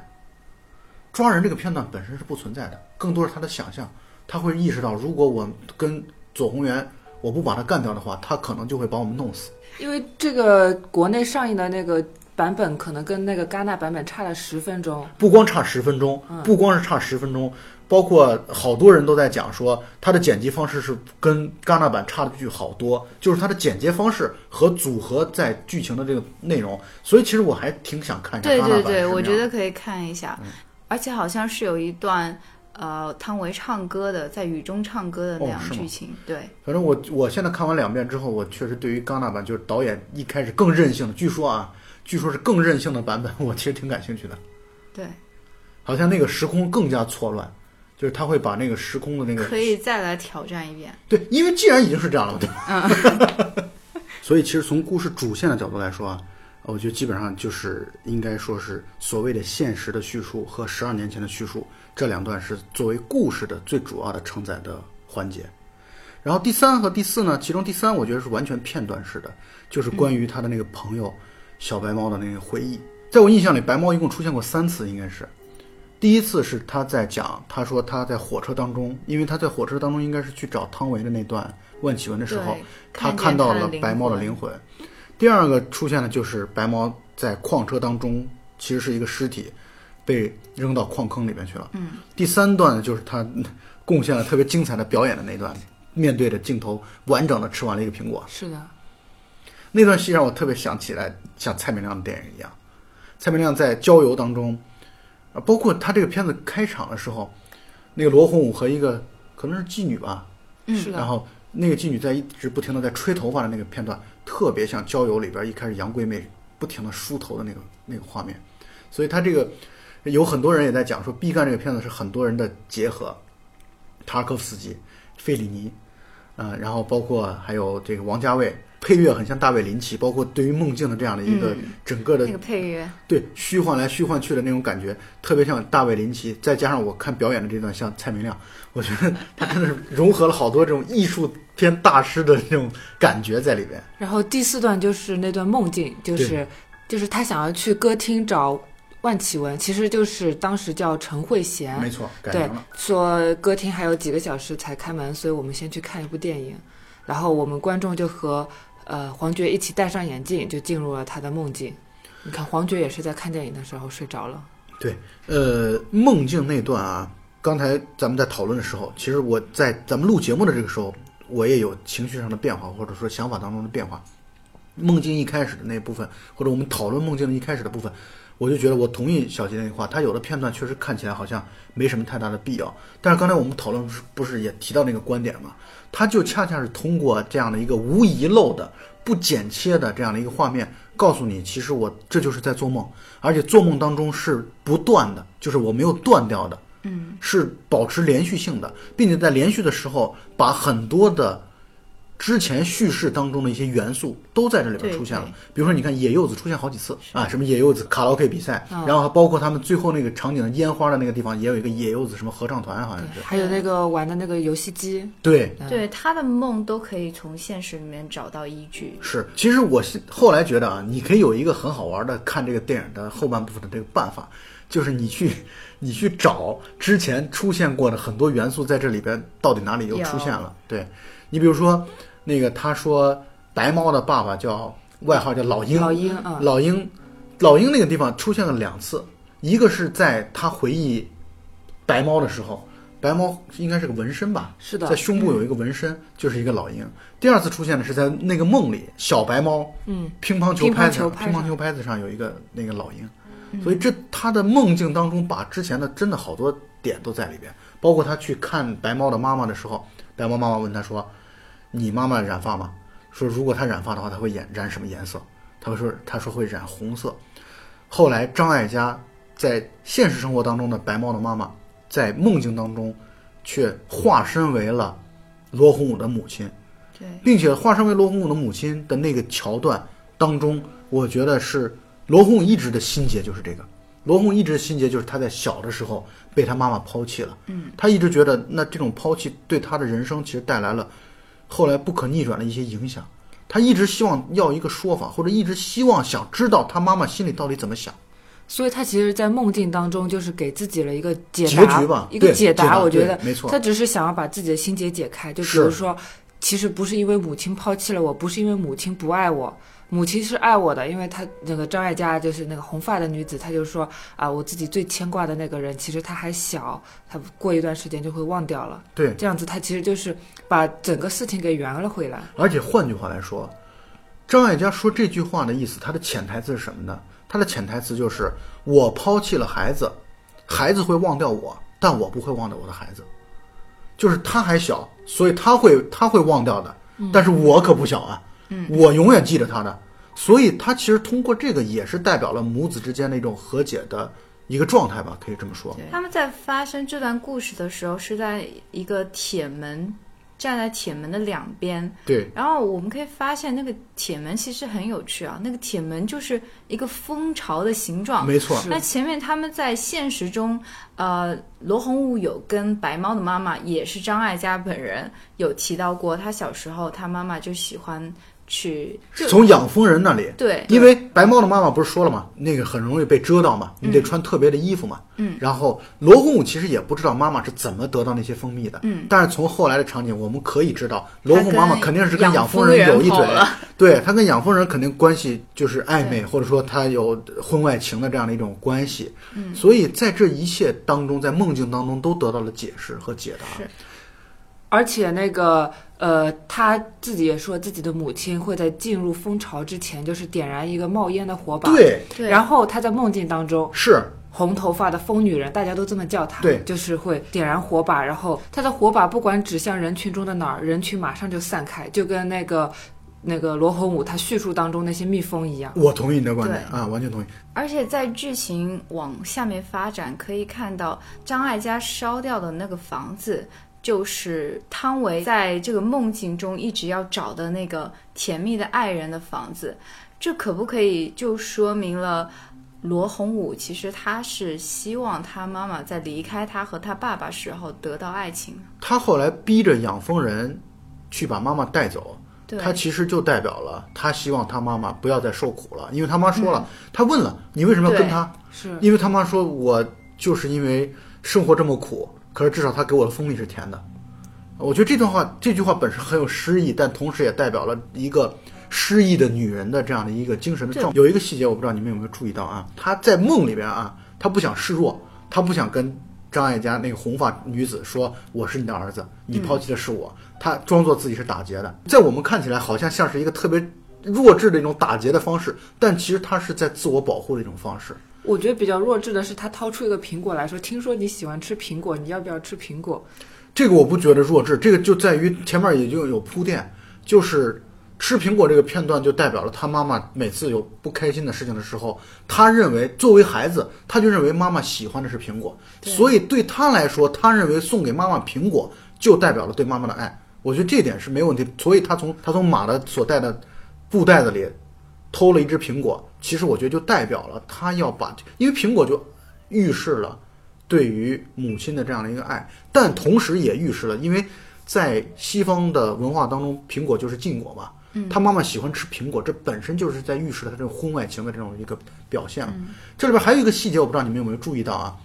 抓人这个片段本身是不存在的，更多是他的想象。他会意识到，如果我跟左宏元我不把他干掉的话，他可能就会把我们弄死。因为这个国内上映的那个版本可能跟那个戛纳版本差了十分钟。不光差十分钟，不光是差十分钟，包括好多人都在讲说他的剪辑方式是跟戛纳版差的距好多，就是他的剪接方式和组合在剧情的这个内容，所以其实我还挺想看一下戛纳版对对对，我觉得可以看一下，而且好像是有一段呃汤唯唱歌的，在雨中唱歌的那样剧情。对，反正我我现在看完两遍之后，我确实对于戛纳版就是导演一开始更任性的，据说啊，据说是更任性的版本，[laughs] 我其实挺感兴趣的。对，好像那个时空更加错乱，就是他会把那个时空的那个可以再来挑战一遍。对，因为既然已经是这样了嘛，对吧？[laughs] 所以其实从故事主线的角度来说啊，我觉得基本上就是应该说是所谓的现实的叙述和十二年前的叙述这两段是作为故事的最主要的承载的环节。然后第三和第四呢，其中第三我觉得是完全片段式的，就是关于他的那个朋友小白猫的那个回忆。在我印象里，白猫一共出现过三次，应该是。第一次是他在讲，他说他在火车当中，因为他在火车当中应该是去找汤唯的那段问启文的时候，他看到了白猫的灵魂。第二个出现的就是白猫在矿车当中，其实是一个尸体，被扔到矿坑里面去了。嗯，第三段呢，就是他嗯贡献了特别精彩的表演的那段，面对着镜头完整的吃完了一个苹果。是的，那段戏让我特别想起来像蔡明亮的电影一样，蔡明亮在郊游当中，啊，包括他这个片子开场的时候，那个罗红武和一个可能是妓女吧，嗯然。后那个妓女在一直不停的在吹头发的那个片段，特别像郊游里边一开始杨贵妹不停的梳头的那个那个画面，所以他这个有很多人也在讲说，毕赣这个片子是很多人的结合，塔尔科夫斯基、费里尼，啊、然后包括还有这个王家卫。配乐很像大卫林奇，包括对于梦境的这样的一个嗯整个的那个配乐，对虚幻来虚幻去的那种感觉，特别像大卫林奇，再加上我看表演的这段像蔡明亮，[laughs] 我觉得他真的是融合了好多这种艺术片大师的那种感觉在里边。然后第四段就是那段梦境，就是就是他想要去歌厅找万绮雯，其实就是当时叫陈慧娴没。错，改对名了。，说歌厅还有几个小时才开门，所以我们先去看一部电影，然后我们观众就和呃黄觉一起戴上眼镜，就进入了他的梦境。你看黄觉也是在看电影的时候睡着了。对，呃，梦境那段啊，刚才咱们在讨论的时候，其实我在咱们录节目的这个时候，我也有情绪上的变化，或者说想法当中的变化。梦境一开始的那部分，或者我们讨论梦境的一开始的部分，我就觉得我同意小杰那句话，他有的片段确实看起来好像没什么太大的必要。但是刚才我们讨论不是不是也提到那个观点嘛？他就恰恰是通过这样的一个无遗漏的、不剪切的这样的一个画面，告诉你，其实我这就是在做梦，而且做梦当中是不断的，就是我没有断掉的，嗯，是保持连续性的，并且在连续的时候，把很多的之前叙事当中的一些元素都在这里边出现了。比如说，你看野柚子出现好几次啊，什么野柚子卡拉 OK 比赛，嗯然后还包括他们最后那个场景的烟花的那个地方，也有一个野柚子什么合唱团，好像是。还有那个玩的那个游戏机，对，对他的梦都可以从现实里面找到依据。是，其实我是后来觉得啊，你可以有一个很好玩的看这个电影的后半部分的这个办法，就是你去你去找之前出现过的很多元素在这里边到底哪里又出现了。对你比如说那个他说白猫的爸爸叫外号叫老鹰，老鹰啊，老鹰，老鹰那个地方出现了两次，一个是在他回忆白猫的时候，白猫应该是个纹身吧，是的在胸部有一个纹身，就是一个老鹰。第二次出现的是在那个梦里，小白猫嗯，乒乓球拍子，乒乓球拍上乒乓球拍子上有一个那个老鹰，所以这他的梦境当中把之前的真的好多点都在里边，包括他去看白猫的妈妈的时候，白猫妈妈问他说：“你妈妈染发吗？”说如果她染发的话，她会染染什么颜色？他会说他说会染红色。后来张艾嘉在现实生活当中的白猫的妈妈，在梦境当中却化身为了罗红武的母亲。对，并且化身为罗红武的母亲的那个桥段当中，我觉得是罗红武一直的心结就是这个。罗红武一直的心结就是他在小的时候被他妈妈抛弃了，嗯，他一直觉得那这种抛弃对他的人生其实带来了后来不可逆转的一些影响。他一直希望要一个说法，或者一直希望想知道他妈妈心里到底怎么想。所以他其实，在梦境当中，就是给自己了一个解结答，局吧一个对解解答。我觉得没错他只是想要把自己的心结解开。就比是如说，其实不是因为母亲抛弃了我，不是因为母亲不爱我，母亲是爱我的。因为她那个张艾嘉就是那个红发的女子，她就说啊，我自己最牵挂的那个人，其实他还小，他过一段时间就会忘掉了。对，这样子，他其实就是把整个事情给圆了回来。而且换句话来说，张艾嘉说这句话的意思，他的潜台词是什么呢？他的潜台词就是我抛弃了孩子，孩子会忘掉我，但我不会忘掉我的孩子。就是他还小，所以他会他会忘掉的，但是我可不小啊，我永远记着他的。所以他其实通过这个也是代表了母子之间的一种和解的一个状态吧，可以这么说。他们在发生这段故事的时候，是在一个铁门，站在铁门的两边。对，然后我们可以发现，那个铁门其实很有趣啊。那个铁门就是一个蜂巢的形状。没错，那前面他们在现实中，呃，罗红武有跟白猫的妈妈，也是张艾嘉本人有提到过，他小时候他妈妈就喜欢去，从养蜂人那里，对，因为白猫的妈妈不是说了吗？那个很容易被蛰到嘛，你得穿特别的衣服嘛。嗯。然后罗红武其实也不知道妈妈是怎么得到那些蜂蜜的。嗯。但是从后来的场景，我们可以知道，罗红妈妈肯定是跟养养蜂人有一腿。[laughs] 对他跟养蜂人肯定关系就是暧昧，或者说他有婚外情的这样的一种关系。嗯。所以在这一切当中，在梦境当中都得到了解释和解答。是而且那个呃，他自己也说自己的母亲会在进入蜂巢之前，就是点燃一个冒烟的火把。。对，对，然后他在梦境当中，是红头发的疯女人，大家都这么叫她，对就是会点燃火把，然后她的火把不管指向人群中的哪儿，人群马上就散开，就跟那个那个罗红武他叙述当中那些蜜蜂一样。我同意你的观点啊，完全同意。而且在剧情往下面发展，可以看到张艾嘉烧掉的那个房子，就是汤唯在这个梦境中一直要找的那个甜蜜的爱人的房子。这可不可以就说明了罗洪武其实他是希望他妈妈在离开他和他爸爸时候得到爱情？他后来逼着养蜂人去把妈妈带走，他其实就代表了他希望他妈妈不要再受苦了，因为他妈说了，他问了你为什么要跟他？是因为他妈说我就是因为生活这么苦，可是至少他给我的蜂蜜是甜的。我觉得这段话这句话本身很有诗意，但同时也代表了一个失意的女人的这样的一个精神的状态。有一个细节我不知道你们有没有注意到啊，她在梦里边啊，她不想示弱，她不想跟张艾嘉那个红发女子说我是你的儿子，你抛弃的是我，她装作自己是打劫的，在我们看起来好像像是一个特别弱智的一种打劫的方式，但其实她是在自我保护的一种方式。我觉得比较弱智的是，他掏出一个苹果来说：“听说你喜欢吃苹果，你要不要吃苹果这个我不觉得弱智，这个就在于前面已经有铺垫，就是吃苹果这个片段就代表了他妈妈每次有不开心的事情的时候，他认为作为孩子，他就认为妈妈喜欢的是苹果，所以对他来说，他认为送给妈妈苹果就代表了对妈妈的爱。我觉得这点是没有问题，所以他从他从马的所带的布袋子里偷了一只苹果，其实我觉得就代表了他要把，因为苹果就预示了对于母亲的这样的一个爱，但同时也预示了，因为在西方的文化当中，苹果就是禁果嘛。他妈妈喜欢吃苹果，这本身就是在预示他这种婚外情的这种一个表现了。这里边还有一个细节，我不知道你们有没有注意到啊？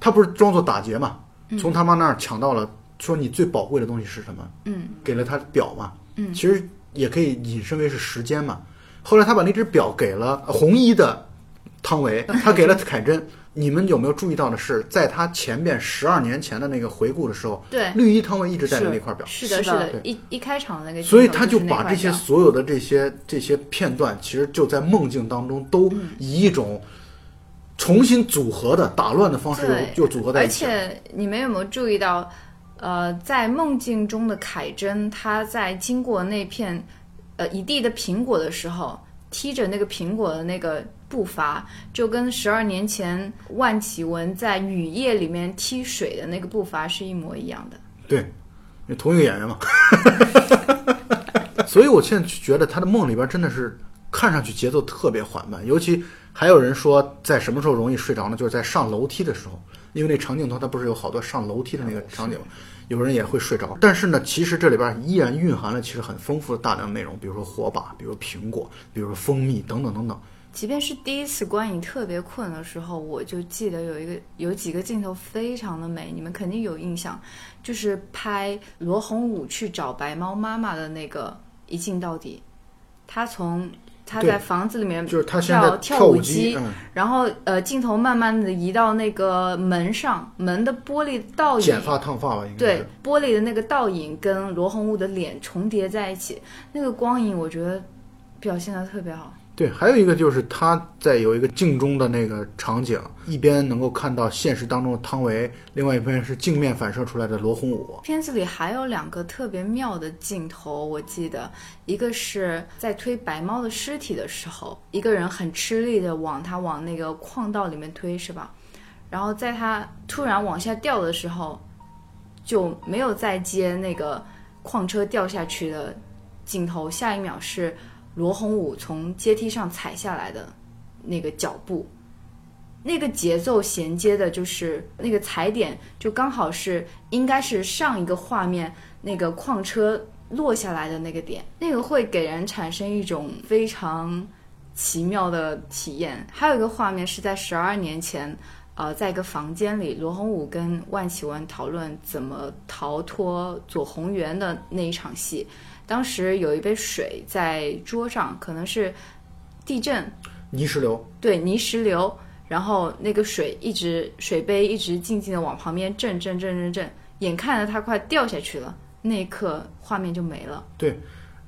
他不是装作打劫嘛，从他妈那儿抢到了，说你最宝贵的东西是什么？嗯，给了他表嘛。嗯其实也可以引申为是时间嘛。后来他把那只表给了红衣的汤唯，他给了凯珍。[laughs] 你们有没有注意到的是，在他前边十二年前的那个回顾的时候，对，绿衣汤唯一直戴着那块表，是的，是的是的，一一开场那个所以他就就是把这些所有的这些这些片段，其实就在梦境当中都嗯。以一种重新组合的打乱的方式对。又又组合在一起而。且你们有没有注意到，呃，在梦境中的凯珍，她在经过那片呃一地的苹果的时候，踢着那个苹果的那个步伐，就跟十二年前万绮雯在雨夜里面踢水的那个步伐是一模一样的。对，因同一个演员嘛。[laughs] 所以我现在觉得他的梦里边真的是看上去节奏特别缓慢，尤其还有人说在什么时候容易睡着呢？就是在上楼梯的时候，因为那长镜头它不是有好多上楼梯的那个场景吗？有人也会睡着。但是呢，其实这里边依然蕴含了其实很丰富的大量内容，比如说火把，比如苹果，比如说蜂蜜等等等等。即便是第一次观影特别困的时候，我就记得有一个有几个镜头非常的美，你们肯定有印象，就是拍罗红武去找白猫妈妈的那个一镜到底，他从他在房子里面就是他现在跳跳舞舞机，嗯，然后呃镜头慢慢的移到那个门上，门的玻璃倒影剪发烫发吧，应该对。玻璃的那个倒影跟罗红武的脸重叠在一起，那个光影我觉得表现的特别好。对，还有一个就是他在有一个镜中的那个场景，一边能够看到现实当中的汤唯，另外一边是镜面反射出来的罗红武。片子里还有两个特别妙的镜头，我记得一个是在推白猫的尸体的时候，一个人很吃力的往他往那个矿道里面推，是吧？然后在他突然往下掉的时候，就没有再接那个矿车掉下去的镜头，下一秒是罗红武从阶梯上踩下来的那个脚步。那个节奏衔接的就是那个踩点，就刚好是应该是上一个画面那个矿车落下来的那个点，那个会给人产生一种非常奇妙的体验。还有一个画面是在十二年前，呃，在一个房间里，罗红武跟万绮雯讨论怎么逃脱左宏元的那一场戏。当时有一杯水在桌上，可能是地震。泥石流，对泥石流，然后那个水一直水杯一直静静的往旁边震震震震震，眼看着它快掉下去了，那一刻画面就没了。对，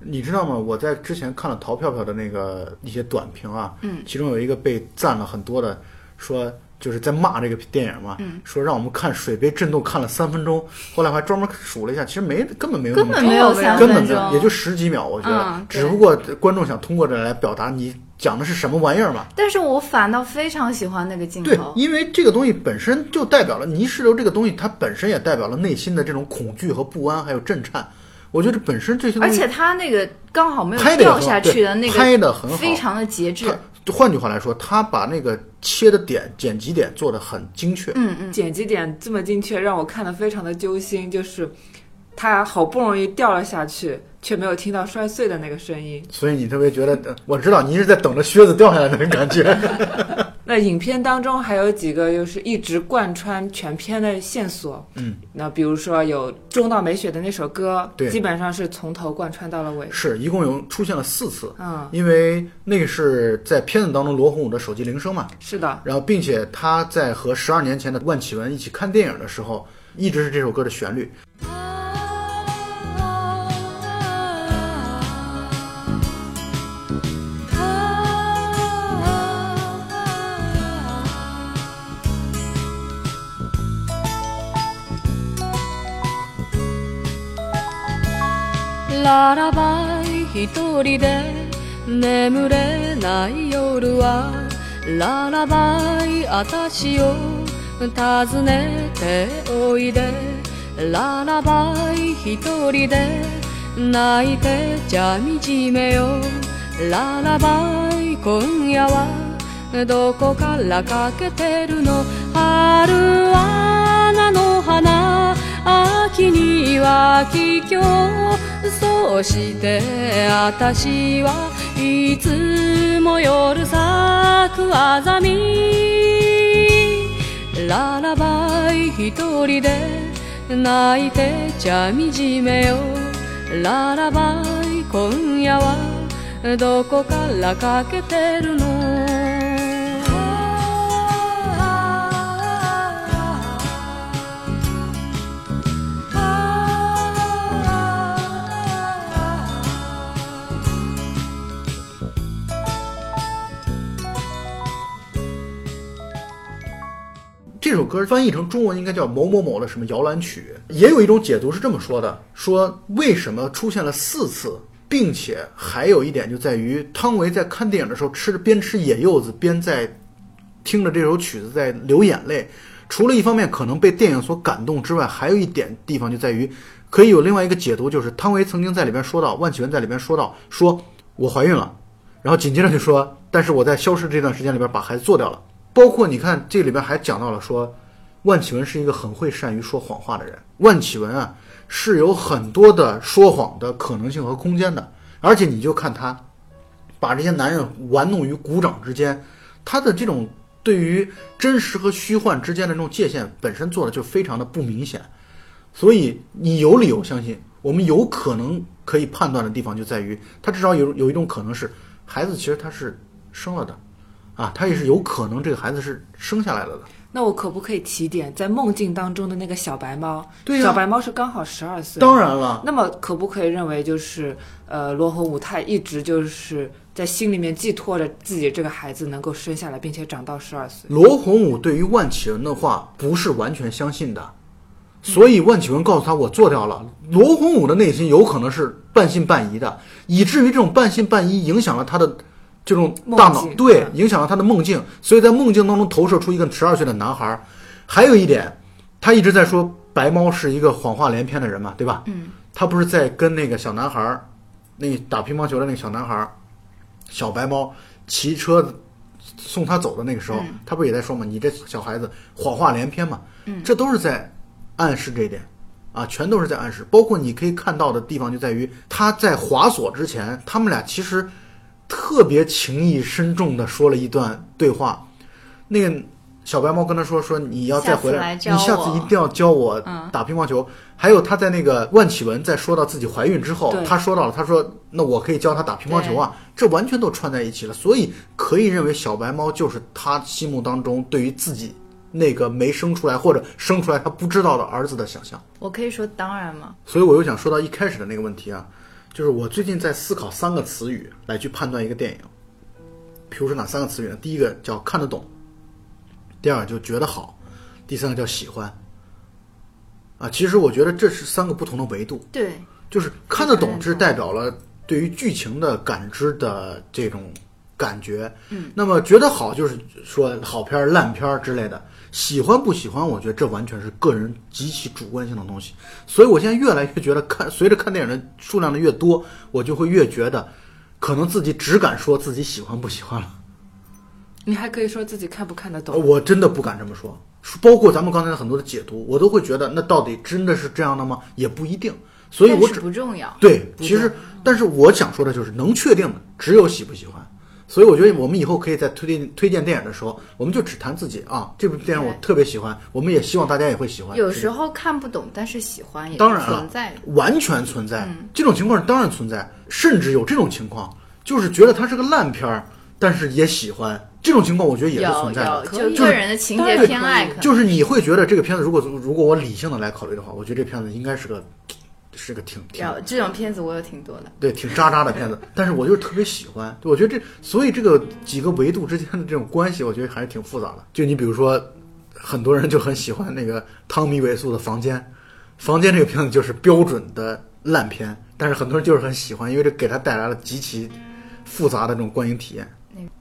你知道吗？我在之前看了淘票票的那个一些短评啊，嗯，其中有一个被赞了很多的，说就是在骂这个电影嘛，嗯，说让我们看水杯震动看了三分钟，后来我还专门数了一下，其实没根本没有那么根本没有三根本没有，分钟，也就十几秒，我觉得，嗯只不过观众想通过这来表达你讲的是什么玩意儿嘛。但是我反倒非常喜欢那个镜对头，，因为这个东西本身就代表了泥石流这个东西，它本身也代表了内心的这种恐惧和不安，还有震颤。我觉得本身这些东西而且它那个刚好没有掉下去的那个拍的很好，非常的节制。他换句话来说，他把那个切的点、剪辑点做的很精确。嗯嗯，剪辑点这么精确，让我看的非常的揪心。就是他好不容易掉了下去，却没有听到摔碎的那个声音。所以你特别觉得，呃我知道你是在等着靴子掉下来的那种感觉。[laughs] 那影片当中还有几个就是一直贯穿全片的线索，嗯，那比如说有中岛美雪的那首歌，对。基本上是从头贯穿到了尾。是一共有出现了四次，嗯，因为那个是在片子当中罗红武的手机铃声嘛，是的，然后并且他在和十二年前的万绮雯一起看电影的时候，一直是这首歌的旋律。ララバイ一人で眠れない夜はララバイ私を訪ねておいで。ララバイ一人で泣いてじゃみじめよララバイ今夜はどこからかけてるの？春は菜の花秋には桔梗そして私はいつも夜咲くあざみ。ララバイ一人で泣いてちゃみじめよララバイ今夜はどこからかけてるの？这首歌翻译成中文应该叫某某某的什么摇篮曲，也有一种解读是这么说的：说为什么出现了四次并且还有一点就在于，汤唯在看电影的时候吃边吃野柚子边在听着这首曲子在流眼泪。除了一方面可能被电影所感动之外，还有一点地方就在于，可以有另外一个解读，就是汤唯曾经在里边说到，万绮雯在里边说到，说我怀孕了，然后紧接着就说，但是我在消失这段时间里边把孩子做掉了。包括你看这里边还讲到了说，万绮雯是一个很会善于说谎话的人。万绮雯啊是有很多的说谎的可能性和空间的，而且你就看她把这些男人玩弄于股掌之间，她的这种对于真实和虚幻之间的这种界限本身做的就非常的不明显，所以你有理由相信，我们有可能可以判断的地方就在于，他至少有有一种可能是孩子其实他是生了的，啊，他也是有可能这个孩子是生下来了的。那我可不可以提点，在梦境当中的那个小白猫？对呀小白猫是刚好十二岁。当然了，那么可不可以认为，就是呃，罗洪武他一直就是在心里面寄托着自己这个孩子能够生下来，并且长到十二岁？罗洪武对于万启文的话不是完全相信的，所以万启文告诉他我做掉了。罗洪武的内心有可能是半信半疑的，以至于这种半信半疑影响了他的这种大脑对，嗯影响了他的梦境，所以在梦境当中投射出一个十二岁的男孩。还有一点，他一直在说白猫是一个谎话连篇的人嘛，对吧？嗯，他不是在跟那个小男孩儿，那个打乒乓球的那个小男孩儿，小白猫骑车送他走的那个时候，嗯他不是也在说嘛？你这小孩子谎话连篇嘛？嗯这都是在暗示这一点啊，全都是在暗示。包括你可以看到的地方就在于他在滑索之前，他们俩其实特别情意深重的说了一段对话。那个小白猫跟他说说你要再回来，你下次一定要教我嗯打乒乓球。还有他在那个万绮雯在说到自己怀孕之后，他说到了，他说那我可以教他打乒乓球啊，这完全都串在一起了。所以可以认为小白猫就是他心目当中对于自己那个没生出来或者生出来他不知道的儿子的想象。我可以说当然吗？所以我又想说到一开始的那个问题啊，就是我最近在思考三个词语来去判断一个电影。比如说哪三个词语呢？第一个叫看得懂，第二个就觉得好，第三个叫喜欢。啊，其实我觉得这是三个不同的维度，对，就是看得懂是代表了对于剧情的感知的这种感觉，嗯，那么觉得好就是说好片儿、烂片儿之类的，喜欢不喜欢，我觉得这完全是个人极其主观性的东西。所以我现在越来越觉得看，随着看电影的数量的越多，我就会越觉得，可能自己只敢说自己喜欢不喜欢了。你还可以说自己看不看得呃懂。我真的不敢这么说，包括咱们刚才的很多的解读，我都会觉得那到底真的是这样的吗？也不一定。所以我只不重要。对，其实，但是我想说的就是，能确定的只有喜不喜欢。所以我觉得我们以后可以在推荐推荐电影的时候，我们就只谈自己啊，这部电影我特别喜欢，我们也希望大家也会喜欢。有时候看不懂，但是喜欢也当然了存在。完全存在、嗯这种情况，当然存在，甚至有这种情况，就是觉得它是个烂片儿，但是也喜欢。这种情况，我觉得也是存在的就个人的情节偏爱就是你会觉得这个片子，如果如果我理性的来考虑的话，我觉得这片子应该是个是个挺挺这种片子我有挺多的。对，挺渣渣的片子，但是我就是特别喜欢。我觉得这，所以这个几个维度之间的这种关系，我觉得还是挺复杂的。就你比如说，很多人就很喜欢那个汤米·维素的《房间》，《房间》这个片子就是标准的烂片，但是很多人就是很喜欢，因为这给他带来了极其复杂的这种观影体验。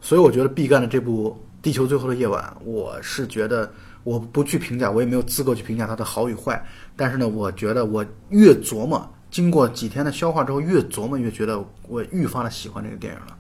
所以我觉得毕赣的这部《地球最后的夜晚》，我是觉得我不去评价，我也没有资格去评价它的好与坏。但是呢，我觉得我越琢磨，经过几天的消化之后，越琢磨越觉得我愈发的喜欢这个电影了。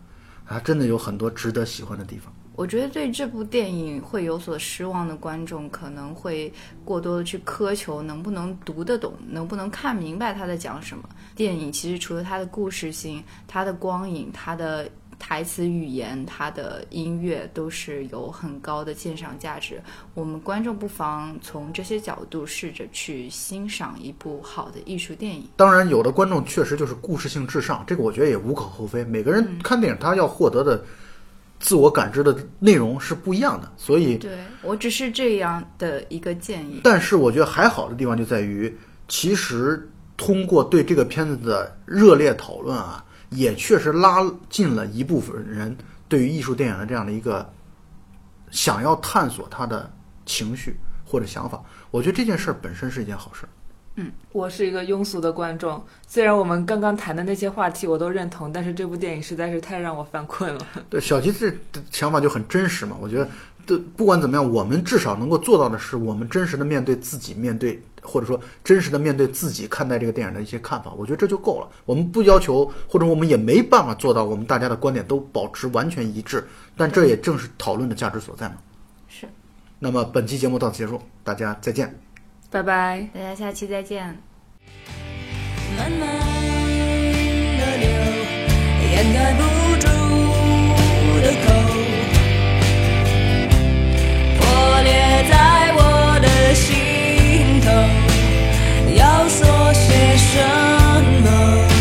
它真的有很多值得喜欢的地方。我觉得对这部电影会有所失望的观众，可能会过多的去苛求能不能读得懂，能不能看明白他在讲什么。电影其实除了它的故事性、它的光影、它的台词语言、它的音乐，都是有很高的鉴赏价值。我们观众不妨从这些角度试着去欣赏一部好的艺术电影。当然，有的观众确实就是故事性至上，这个我觉得也无可厚非。每个人看电影，他要获得的自我感知的内容是不一样的，所以对我只是这样的一个建议。但是我觉得还好的地方就在于，其实通过对这个片子的热烈讨论啊，也确实拉近了一部分人对于艺术电影的这样的一个想要探索他的情绪或者想法。我觉得这件事本身是一件好事儿。我是一个庸俗的观众，虽然我们刚刚谈的那些话题我都认同，但是这部电影实在是太让我犯困了。[laughs] 对，小吉这想法就很真实嘛。我觉得，对，不管怎么样，我们至少能够做到的是，我们真实的面对自己，面对或者说真实的面对自己看待这个电影的一些看法。我觉得这就够了。我们不要求，或者我们也没办法做到，我们大家的观点都保持完全一致。但这也正是讨论的价值所在嘛。是。那么本期节目到此结束，大家再见。拜拜。大家下期再见。慢慢的流掩盖不住的口破裂在我的心头要说些什么？